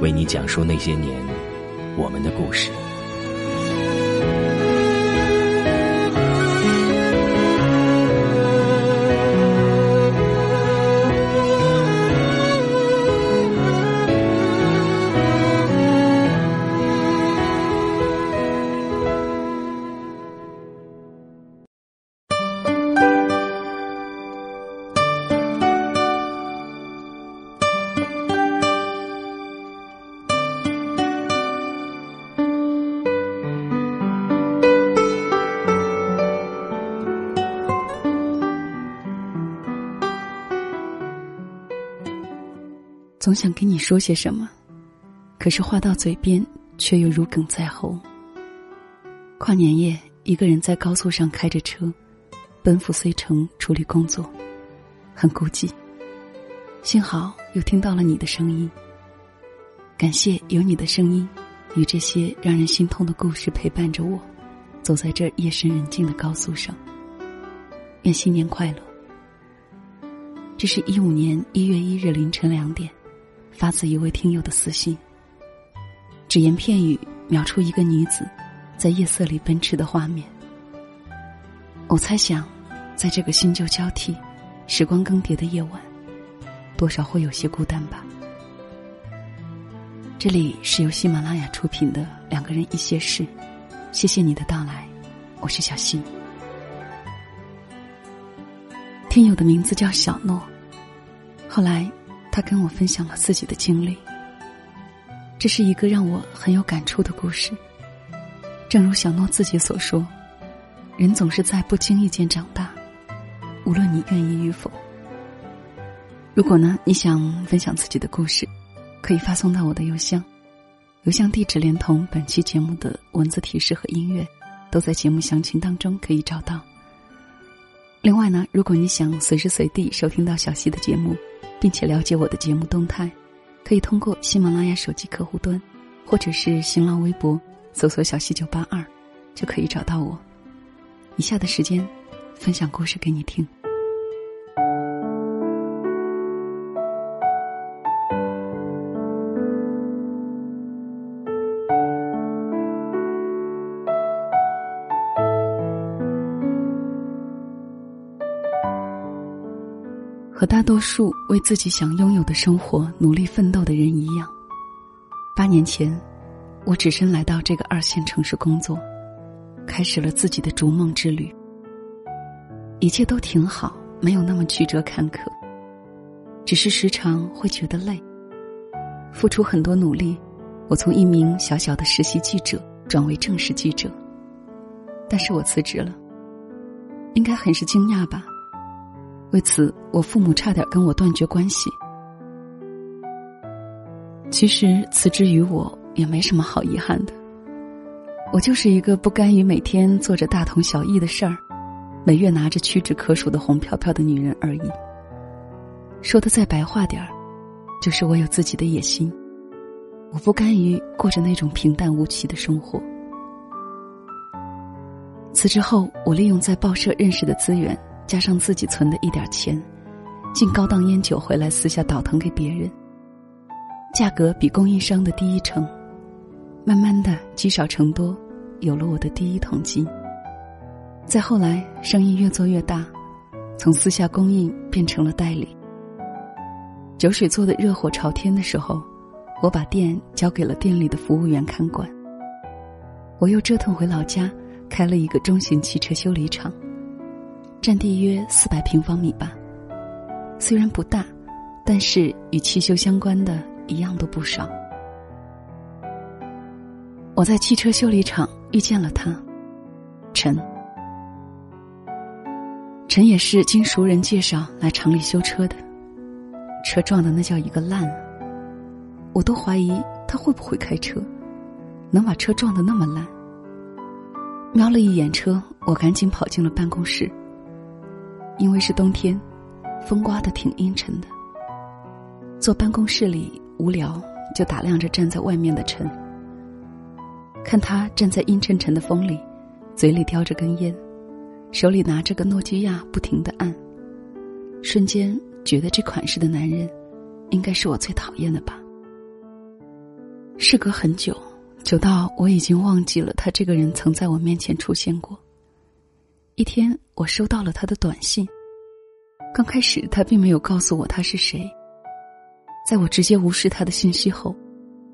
为你讲述那些年我们的故事。想跟你说些什么，可是话到嘴边却又如鲠在喉。跨年夜，一个人在高速上开着车，奔赴遂城处理工作，很孤寂。幸好又听到了你的声音。感谢有你的声音，与这些让人心痛的故事陪伴着我，走在这夜深人静的高速上。愿新年快乐。这是一五年一月一日凌晨两点。发自一位听友的私信，只言片语描出一个女子在夜色里奔驰的画面。我猜想，在这个新旧交替、时光更迭的夜晚，多少会有些孤单吧。这里是由喜马拉雅出品的《两个人一些事》，谢谢你的到来，我是小溪。听友的名字叫小诺，后来。他跟我分享了自己的经历，这是一个让我很有感触的故事。正如小诺自己所说，人总是在不经意间长大，无论你愿意与否。如果呢，你想分享自己的故事，可以发送到我的邮箱，邮箱地址连同本期节目的文字提示和音乐，都在节目详情当中可以找到。另外呢，如果你想随时随地收听到小溪的节目。并且了解我的节目动态，可以通过喜马拉雅手机客户端，或者是新浪微博搜索“小溪九八二”，就可以找到我。以下的时间，分享故事给你听。大多数为自己想拥有的生活努力奋斗的人一样，八年前，我只身来到这个二线城市工作，开始了自己的逐梦之旅。一切都挺好，没有那么曲折坎坷，只是时常会觉得累。付出很多努力，我从一名小小的实习记者转为正式记者，但是我辞职了，应该很是惊讶吧。为此，我父母差点跟我断绝关系。其实辞职于我也没什么好遗憾的，我就是一个不甘于每天做着大同小异的事儿，每月拿着屈指可数的红票票的女人而已。说的再白话点儿，就是我有自己的野心，我不甘于过着那种平淡无奇的生活。辞职后，我利用在报社认识的资源。加上自己存的一点钱，进高档烟酒回来，私下倒腾给别人，价格比供应商的低一成。慢慢的积少成多，有了我的第一桶金。再后来，生意越做越大，从私下供应变成了代理。酒水做的热火朝天的时候，我把店交给了店里的服务员看管。我又折腾回老家，开了一个中型汽车修理厂，占地约四百平方米吧。虽然不大，但是与汽修相关的一样都不少。我在汽车修理厂遇见了他，陈。陈也是经熟人介绍来厂里修车的，车撞的那叫一个烂，我都怀疑他会不会开车，能把车撞的那么烂。瞄了一眼车，我赶紧跑进了办公室。因为是冬天，风刮得挺阴沉的。坐办公室里无聊，就打量着站在外面的陈。看他站在阴沉沉的风里，嘴里叼着根烟，手里拿着个诺基亚，不停的按。瞬间觉得这款式的男人，应该是我最讨厌的吧。事隔很久，久到我已经忘记了他这个人曾在我面前出现过。一天，我收到了他的短信。刚开始，他并没有告诉我他是谁。在我直接无视他的信息后，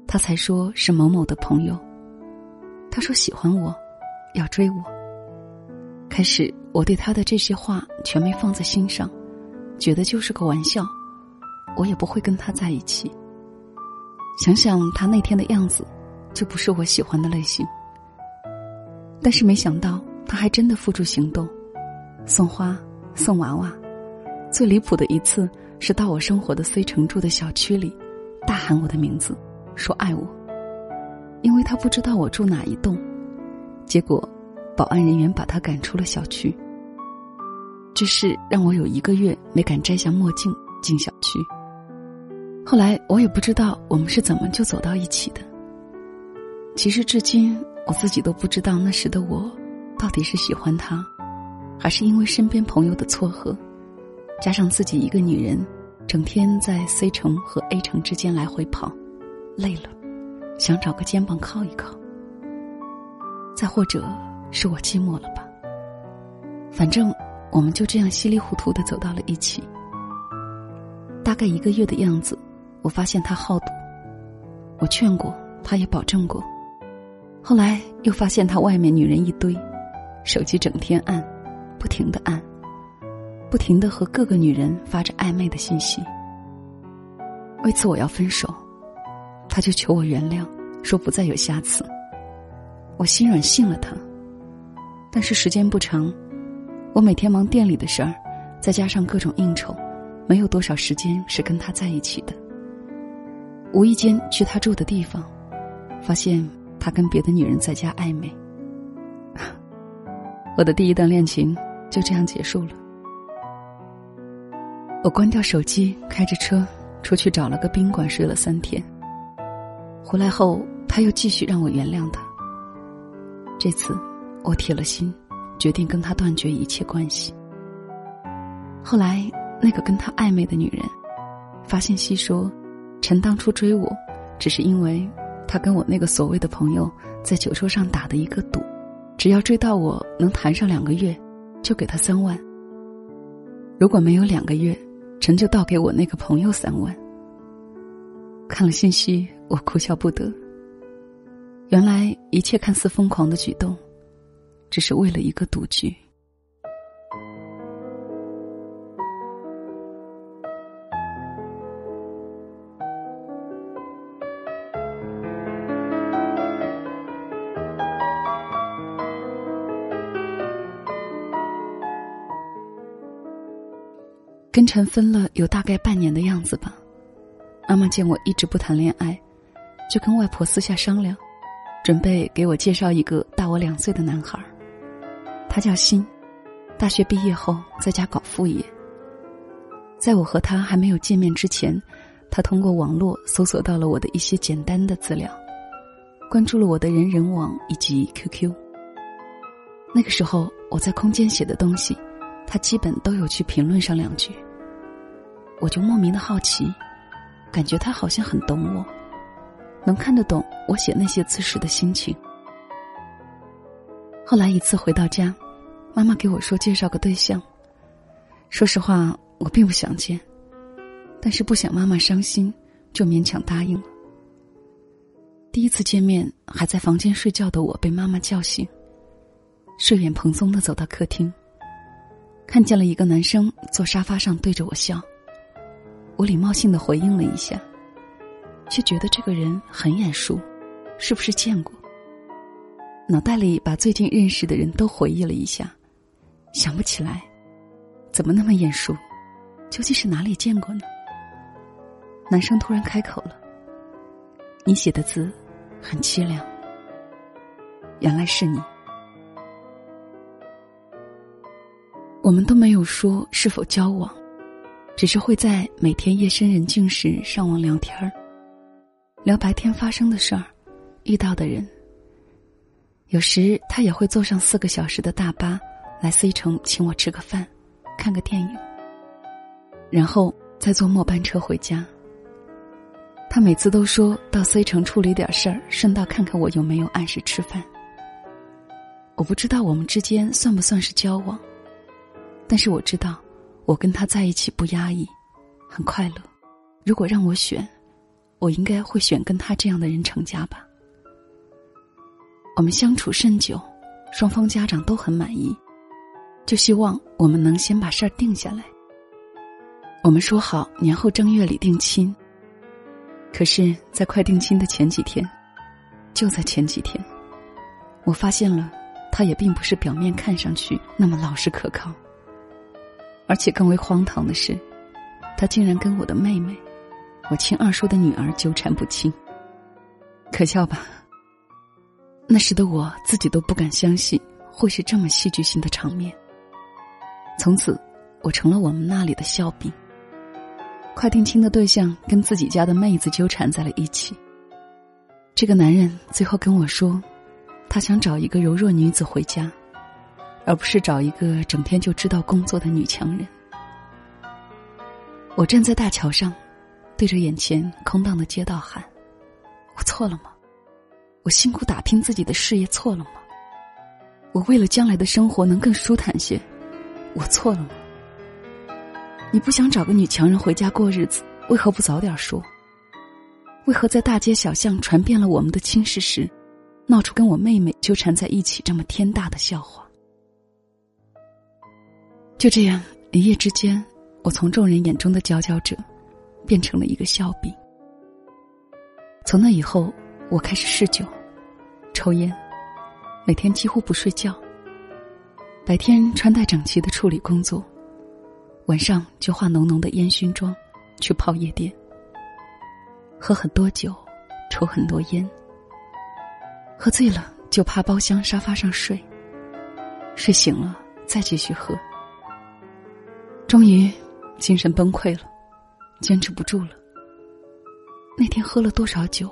他才说是某某的朋友。他说喜欢我，要追我。开始我对他的这些话全没放在心上，觉得就是个玩笑，我也不会跟他在一起。想想他那天的样子，就不是我喜欢的类型。但是没想到他还真的付诸行动，送花，送娃娃。最离谱的一次是到我生活的 C 城住的小区里，大喊我的名字，说爱我。因为他不知道我住哪一栋，结果，保安人员把他赶出了小区。这事让我有一个月没敢摘下墨镜进小区。后来我也不知道我们是怎么就走到一起的。其实至今我自己都不知道那时的我，到底是喜欢他，还是因为身边朋友的撮合，加上自己一个女人，整天在 C 城和 A 城之间来回跑，累了。想找个肩膀靠一靠，再或者是我寂寞了吧。反正我们就这样稀里糊涂的走到了一起。大概一个月的样子，我发现他好赌，我劝过，他也保证过。后来又发现他外面女人一堆，手机整天按，不停的按，不停的和各个女人发着暧昧的信息。为此我要分手。他就求我原谅，说不再有下次。我心软信了他，但是时间不长，我每天忙店里的事儿，再加上各种应酬，没有多少时间是跟他在一起的。无意间去他住的地方，发现他跟别的女人在家暧昧。我的第一段恋情就这样结束了。我关掉手机，开着车出去找了个宾馆睡了三天。回来后，他又继续让我原谅他。这次，我铁了心，决定跟他断绝一切关系。后来，那个跟他暧昧的女人发信息说：“陈当初追我，只是因为他跟我那个所谓的朋友在酒桌上打的一个赌，只要追到我能谈上两个月，就给他三万。如果没有两个月，陈就倒给我那个朋友三万。”看了信息，我哭笑不得。原来一切看似疯狂的举动，只是为了一个赌局。跟陈分了有大概半年的样子吧。妈妈见我一直不谈恋爱，就跟外婆私下商量，准备给我介绍一个大我两岁的男孩。他叫新，大学毕业后在家搞副业。在我和他还没有见面之前，他通过网络搜索到了我的一些简单的资料，关注了我的人人网以及 QQ。那个时候我在空间写的东西，他基本都有去评论上两句。我就莫名的好奇。感觉他好像很懂我，能看得懂我写那些字时的心情。后来一次回到家，妈妈给我说介绍个对象。说实话，我并不想见，但是不想妈妈伤心，就勉强答应了。第一次见面，还在房间睡觉的我被妈妈叫醒，睡眼蓬松的走到客厅，看见了一个男生坐沙发上对着我笑。我礼貌性的回应了一下，却觉得这个人很眼熟，是不是见过？脑袋里把最近认识的人都回忆了一下，想不起来，怎么那么眼熟？究竟是哪里见过呢？男生突然开口了：“你写的字很凄凉。”原来是你。我们都没有说是否交往。只是会在每天夜深人静时上网聊天儿，聊白天发生的事儿，遇到的人。有时他也会坐上四个小时的大巴来 C 城请我吃个饭，看个电影，然后再坐末班车回家。他每次都说到 C 城处理点事儿，顺道看看我有没有按时吃饭。我不知道我们之间算不算是交往，但是我知道。我跟他在一起不压抑，很快乐。如果让我选，我应该会选跟他这样的人成家吧。我们相处甚久，双方家长都很满意，就希望我们能先把事儿定下来。我们说好年后正月里定亲。可是，在快定亲的前几天，就在前几天，我发现了，他也并不是表面看上去那么老实可靠。而且更为荒唐的是，他竟然跟我的妹妹，我亲二叔的女儿纠缠不清。可笑吧？那时的我自己都不敢相信会是这么戏剧性的场面。从此，我成了我们那里的笑柄。快定亲的对象跟自己家的妹子纠缠在了一起。这个男人最后跟我说，他想找一个柔弱女子回家。而不是找一个整天就知道工作的女强人。我站在大桥上，对着眼前空荡的街道喊：“我错了吗？我辛苦打拼自己的事业错了吗？我为了将来的生活能更舒坦些，我错了吗？你不想找个女强人回家过日子，为何不早点说？为何在大街小巷传遍了我们的亲事时，闹出跟我妹妹纠缠在一起这么天大的笑话？”就这样，一夜之间，我从众人眼中的佼佼者，变成了一个笑柄。从那以后，我开始嗜酒、抽烟，每天几乎不睡觉。白天穿戴整齐的处理工作，晚上就化浓浓的烟熏妆，去泡夜店，喝很多酒，抽很多烟。喝醉了就趴包厢沙发上睡，睡醒了再继续喝。终于，精神崩溃了，坚持不住了。那天喝了多少酒，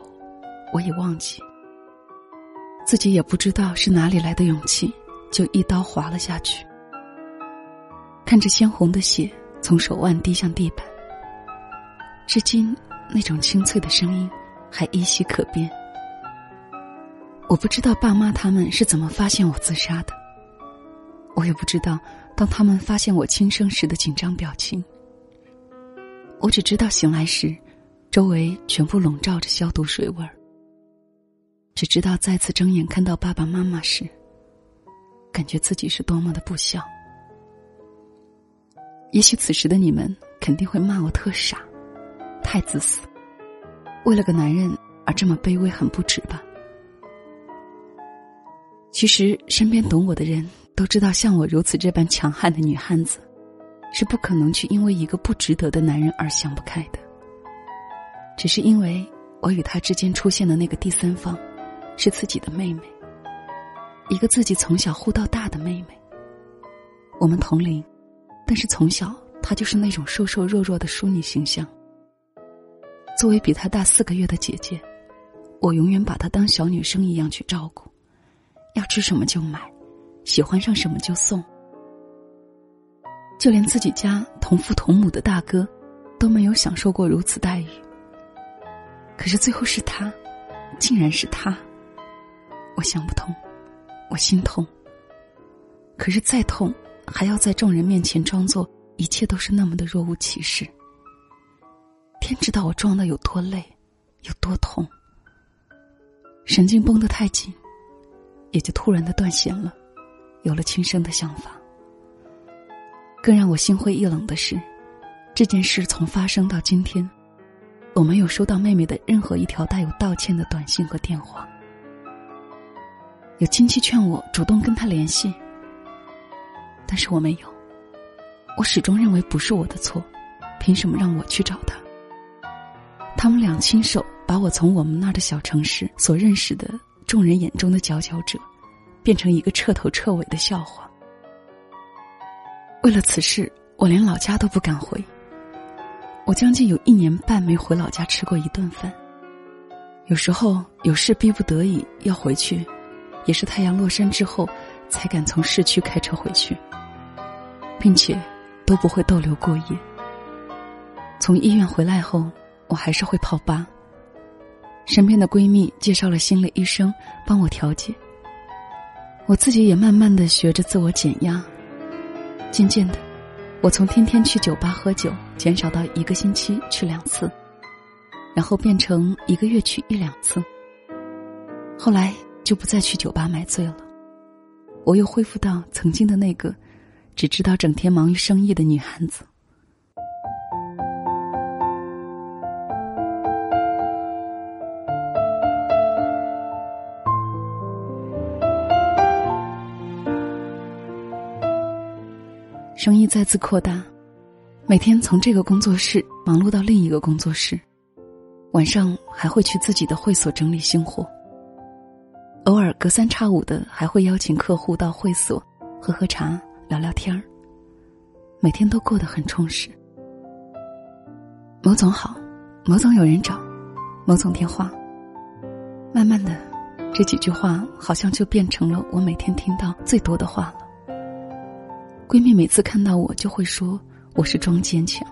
我也忘记。自己也不知道是哪里来的勇气，就一刀划了下去。看着鲜红的血从手腕滴向地板，至今那种清脆的声音还依稀可辨。我不知道爸妈他们是怎么发现我自杀的，我也不知道。当他们发现我轻生时的紧张表情，我只知道醒来时，周围全部笼罩着消毒水味儿。只知道再次睁眼看到爸爸妈妈时，感觉自己是多么的不孝。也许此时的你们肯定会骂我特傻，太自私，为了个男人而这么卑微，很不值吧？其实身边懂我的人。都知道，像我如此这般强悍的女汉子，是不可能去因为一个不值得的男人而想不开的。只是因为我与他之间出现的那个第三方，是自己的妹妹，一个自己从小护到大的妹妹。我们同龄，但是从小她就是那种瘦瘦弱弱的淑女形象。作为比她大四个月的姐姐，我永远把她当小女生一样去照顾，要吃什么就买。喜欢上什么就送，就连自己家同父同母的大哥，都没有享受过如此待遇。可是最后是他，竟然是他，我想不通，我心痛。可是再痛，还要在众人面前装作一切都是那么的若无其事。天知道我装的有多累，有多痛。神经绷得太紧，也就突然的断弦了，有了轻生的想法。更让我心灰意冷的是，这件事从发生到今天，我没有收到妹妹的任何一条带有道歉的短信和电话。有亲戚劝我主动跟她联系，但是我没有。我始终认为不是我的错，凭什么让我去找他？他们俩亲手把我从我们那儿的小城市所认识的众人眼中的佼佼者，变成一个彻头彻尾的笑话。为了此事，我连老家都不敢回。我将近有一年半没回老家吃过一顿饭。有时候有事逼不得已要回去，也是太阳落山之后，才敢从市区开车回去，并且。都不会逗留过夜。从医院回来后，我还是会泡吧。身边的闺蜜介绍了心理医生帮我调节，我自己也慢慢的学着自我减压。渐渐的，我从天天去酒吧喝酒减少到一个星期去两次，然后变成一个月去一两次。后来就不再去酒吧买醉了，我又恢复到曾经的那个。只知道整天忙于生意的女汉子。生意再次扩大，每天从这个工作室忙碌到另一个工作室，晚上还会去自己的会所整理新货。偶尔隔三差五的还会邀请客户到会所喝喝茶。聊聊天儿，每天都过得很充实。某总好，某总有人找，某总电话。慢慢的，这几句话好像就变成了我每天听到最多的话了。闺蜜每次看到我就会说我是装坚强，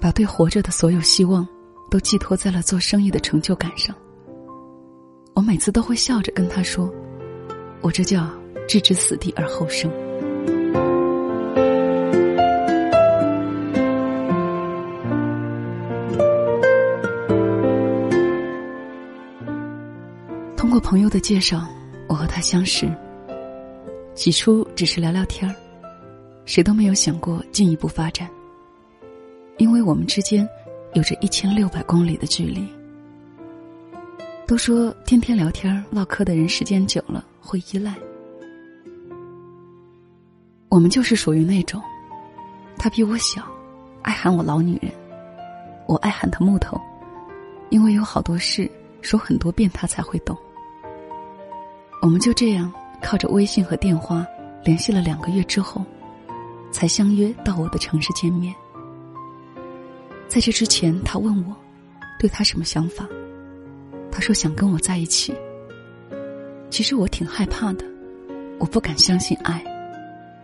把对活着的所有希望都寄托在了做生意的成就感上。我每次都会笑着跟她说，我这叫置之死地而后生。通过朋友的介绍，我和他相识。起初只是聊聊天儿，谁都没有想过进一步发展。因为我们之间有着一千六百公里的距离。都说天天聊天唠嗑的人，时间久了会依赖。我们就是属于那种，他比我小，爱喊我老女人，我爱喊他木头，因为有好多事说很多遍他才会懂。我们就这样靠着微信和电话联系了两个月之后，才相约到我的城市见面。在这之前，他问我对他什么想法，他说想跟我在一起。其实我挺害怕的，我不敢相信爱，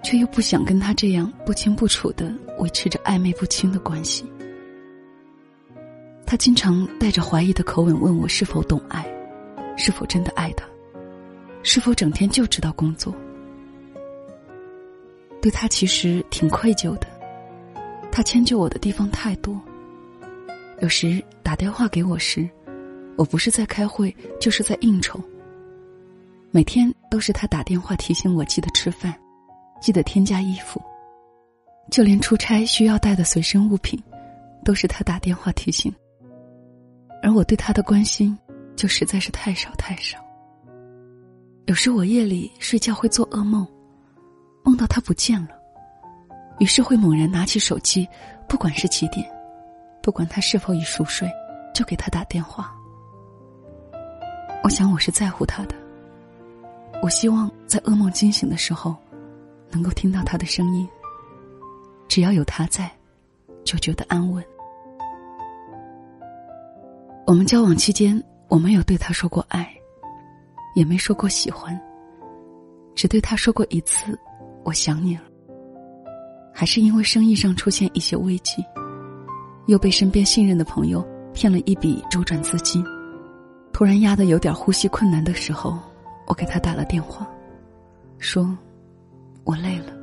却又不想跟他这样不清不楚的维持着暧昧不清的关系。他经常带着怀疑的口吻问我是否懂爱，是否真的爱他。是否整天就知道工作？对他其实挺愧疚的，他迁就我的地方太多。有时打电话给我时，我不是在开会，就是在应酬。每天都是他打电话提醒我记得吃饭，记得添加衣服。就连出差需要带的随身物品，都是他打电话提醒。而我对他的关心，就实在是太少太少。有时我夜里睡觉会做噩梦，梦到他不见了，于是会猛然拿起手机，不管是几点，不管他是否已熟睡，就给他打电话。我想我是在乎他的，我希望在噩梦惊醒的时候，能够听到他的声音。只要有他在，就觉得安稳。我们交往期间，我没有对他说过爱。也没说过喜欢，只对他说过一次“我想你了”。还是因为生意上出现一些危机，又被身边信任的朋友骗了一笔周转资金，突然压得有点呼吸困难的时候，我给他打了电话，说：“我累了，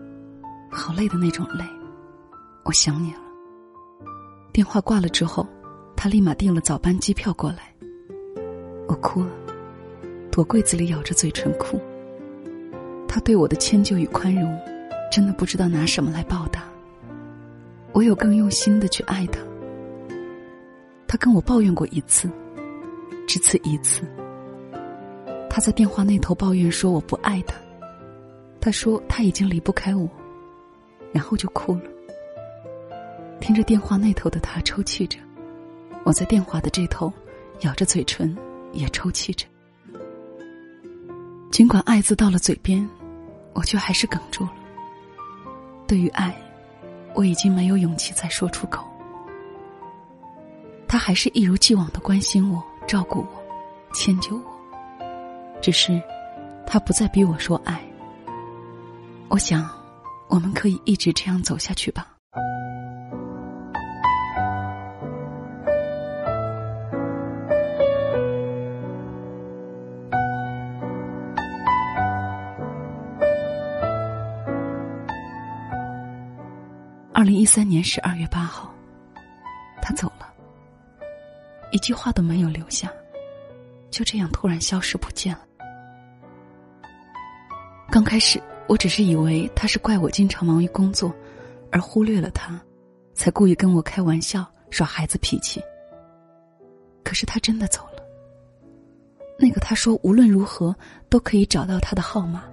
好累的那种累，我想你了。”电话挂了之后，他立马订了早班机票过来，我哭了。躲柜子里咬着嘴唇哭。他对我的迁就与宽容，真的不知道拿什么来报答。我有更用心的去爱他。他跟我抱怨过一次，只此一次。他在电话那头抱怨说我不爱他，他说他已经离不开我，然后就哭了。听着电话那头的他抽泣着，我在电话的这头咬着嘴唇也抽泣着。尽管爱字到了嘴边，我却还是哽住了。对于爱，我已经没有勇气再说出口。他还是一如既往的关心我、照顾我、迁就我。只是，他不再逼我说爱。我想，我们可以一直这样走下去吧。一三年十二月八号，他走了，一句话都没有留下，就这样突然消失不见了。刚开始，我只是以为他是怪我经常忙于工作，而忽略了他，才故意跟我开玩笑耍孩子脾气。可是他真的走了。那个他说无论如何都可以找到他的号码，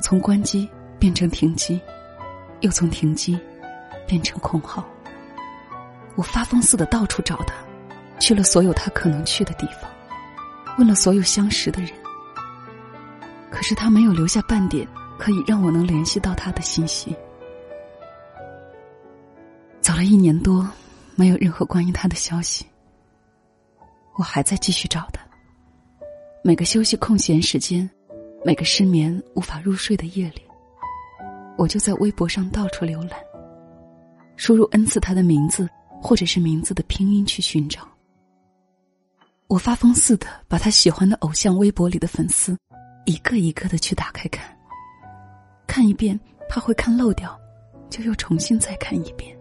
从关机变成停机，又从停机变成空号。我发疯似的到处找他，去了所有他可能去的地方，问了所有相识的人。可是他没有留下半点可以让我能联系到他的信息。走了一年多，没有任何关于他的消息。我还在继续找他。每个休息空闲时间，每个失眠无法入睡的夜里，我就在微博上到处浏览，输入 n 次他的名字或者是名字的拼音去寻找。我发疯似的把他喜欢的偶像微博里的粉丝。一个一个的去打开看，看一遍怕会看漏掉，就又重新再看一遍。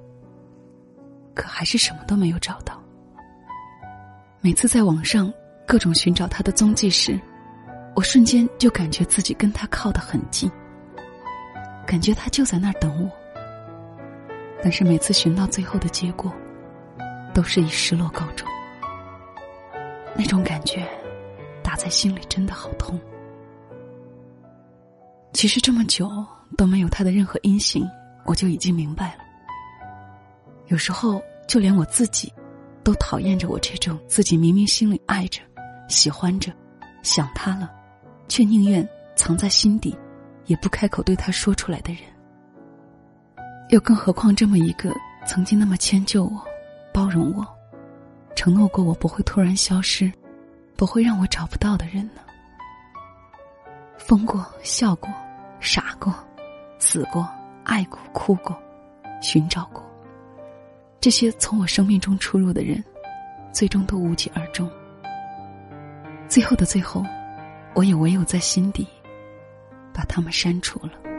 可还是什么都没有找到。每次在网上各种寻找他的踪迹时，我瞬间就感觉自己跟他靠得很近，感觉他就在那儿等我。但是每次寻到最后的结果，都是以失落告终。那种感觉，打在心里真的好痛。其实这么久都没有他的任何音信，我就已经明白了。有时候就连我自己，都讨厌着我这种自己明明心里爱着、喜欢着、想他了，却宁愿藏在心底，也不开口对他说出来的人。又更何况这么一个曾经那么迁就我、包容我、承诺过我不会突然消失、不会让我找不到的人呢？疯过，笑过，傻过，死过，爱过，哭过，寻找过。这些从我生命中出入的人，最终都无疾而终。最后的最后，我也唯有在心底把他们删除了。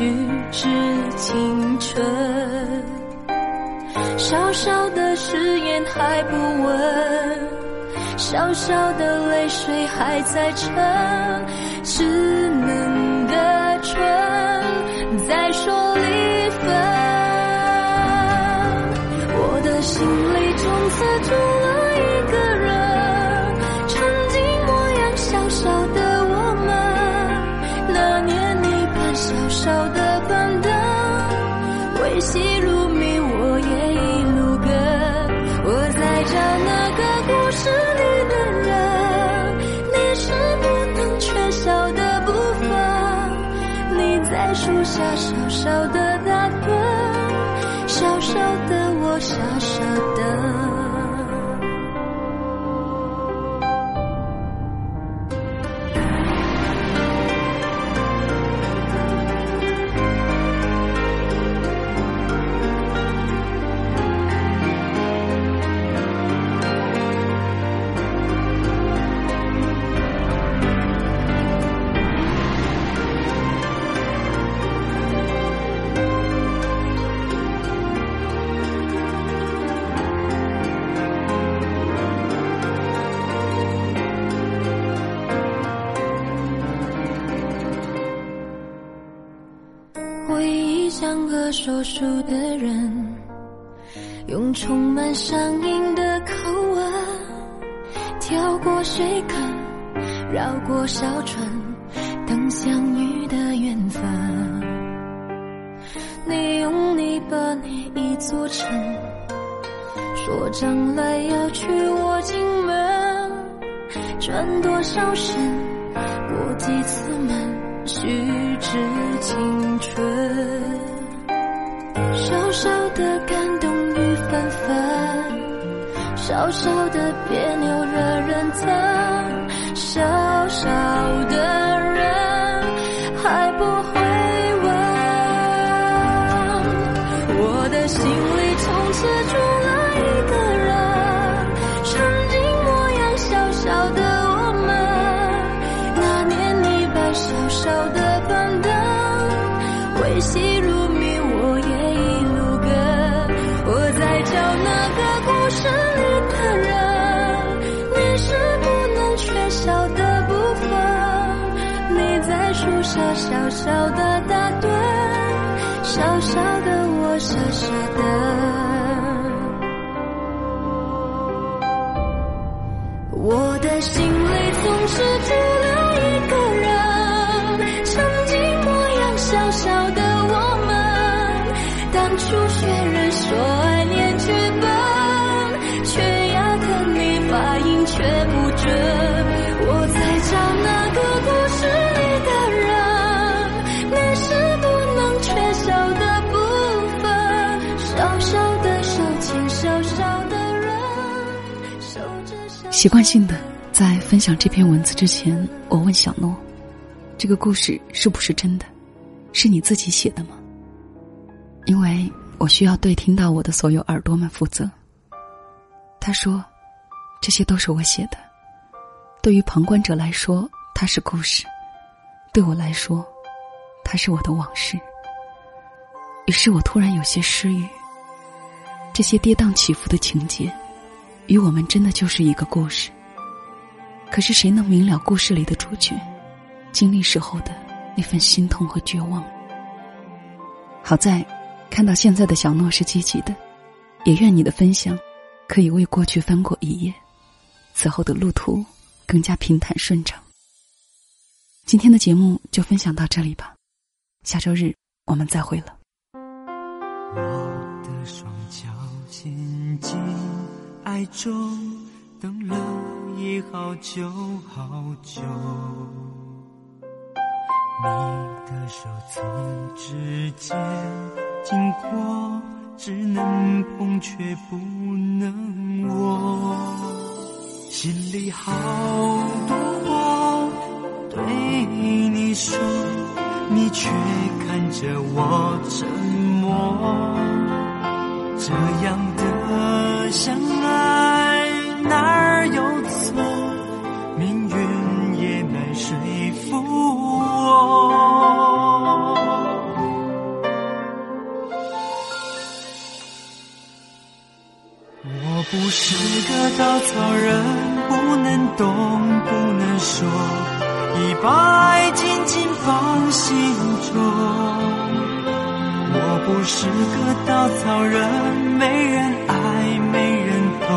虚掷青春。小小的誓言还不稳，小小的泪水还在撑，稚嫩的。唇在说离分，舍得说将来要娶我进门，转多少身，过几次门。虚掷青春，小小的感动雨纷纷，小小的别扭惹人疼，小小的小小的打盹，小小的我傻傻的。我的心里总是习惯性的在分享这篇文字之前，我问小诺：“这个故事是不是真的？是你自己写的吗？”因为。我需要对听到我的所有耳朵们负责。他说：“这些都是我写的。对于旁观者来说，它是故事；对我来说，它是我的往事。”于是我突然有些失语。这些跌宕起伏的情节，与我们真的就是一个故事。可是谁能明了故事里的主角经历时候的那份心痛和绝望？好在。看到现在的小诺是积极的，也愿你的分享可以为过去翻过一页，此后的路途更加平坦顺畅。今天的节目就分享到这里吧，下周日我们再会了。我的双脚陷进爱中，等了也好久好久。你的手从指尖经过，只能碰却不能握。心里好多话对你说，你却看着我沉默。这样的相爱不是个稻草人，不能动，不能说，已把爱紧紧放心中。我不是个稻草人，没人爱，没人懂，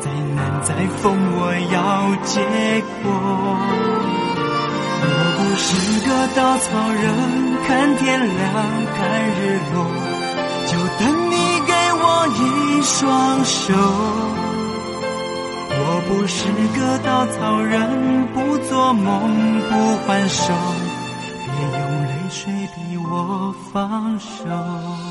再难再疯，我要结果。我不是个稻草人，看天亮，看日落，就等一双手。我不是个稻草人，不做梦，不还手，别用泪水逼我放手。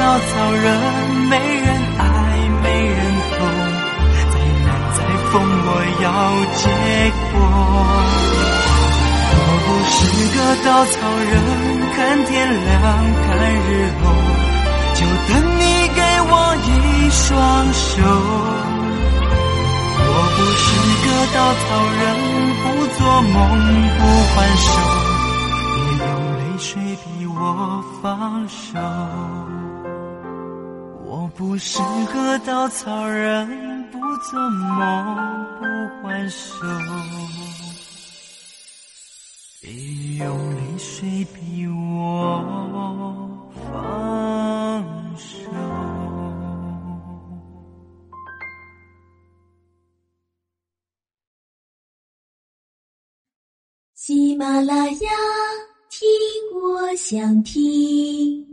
稻草人，没人爱，没人懂，再难再疯，我要结果。我不是个稻草人，看天亮，看日落，就等你给我一双手。我不是个稻草人，不做梦，不还手，别用泪水逼我放手。不是个稻草人，不做梦，不还手。别用泪水逼我放手。喜马拉雅，听我想听。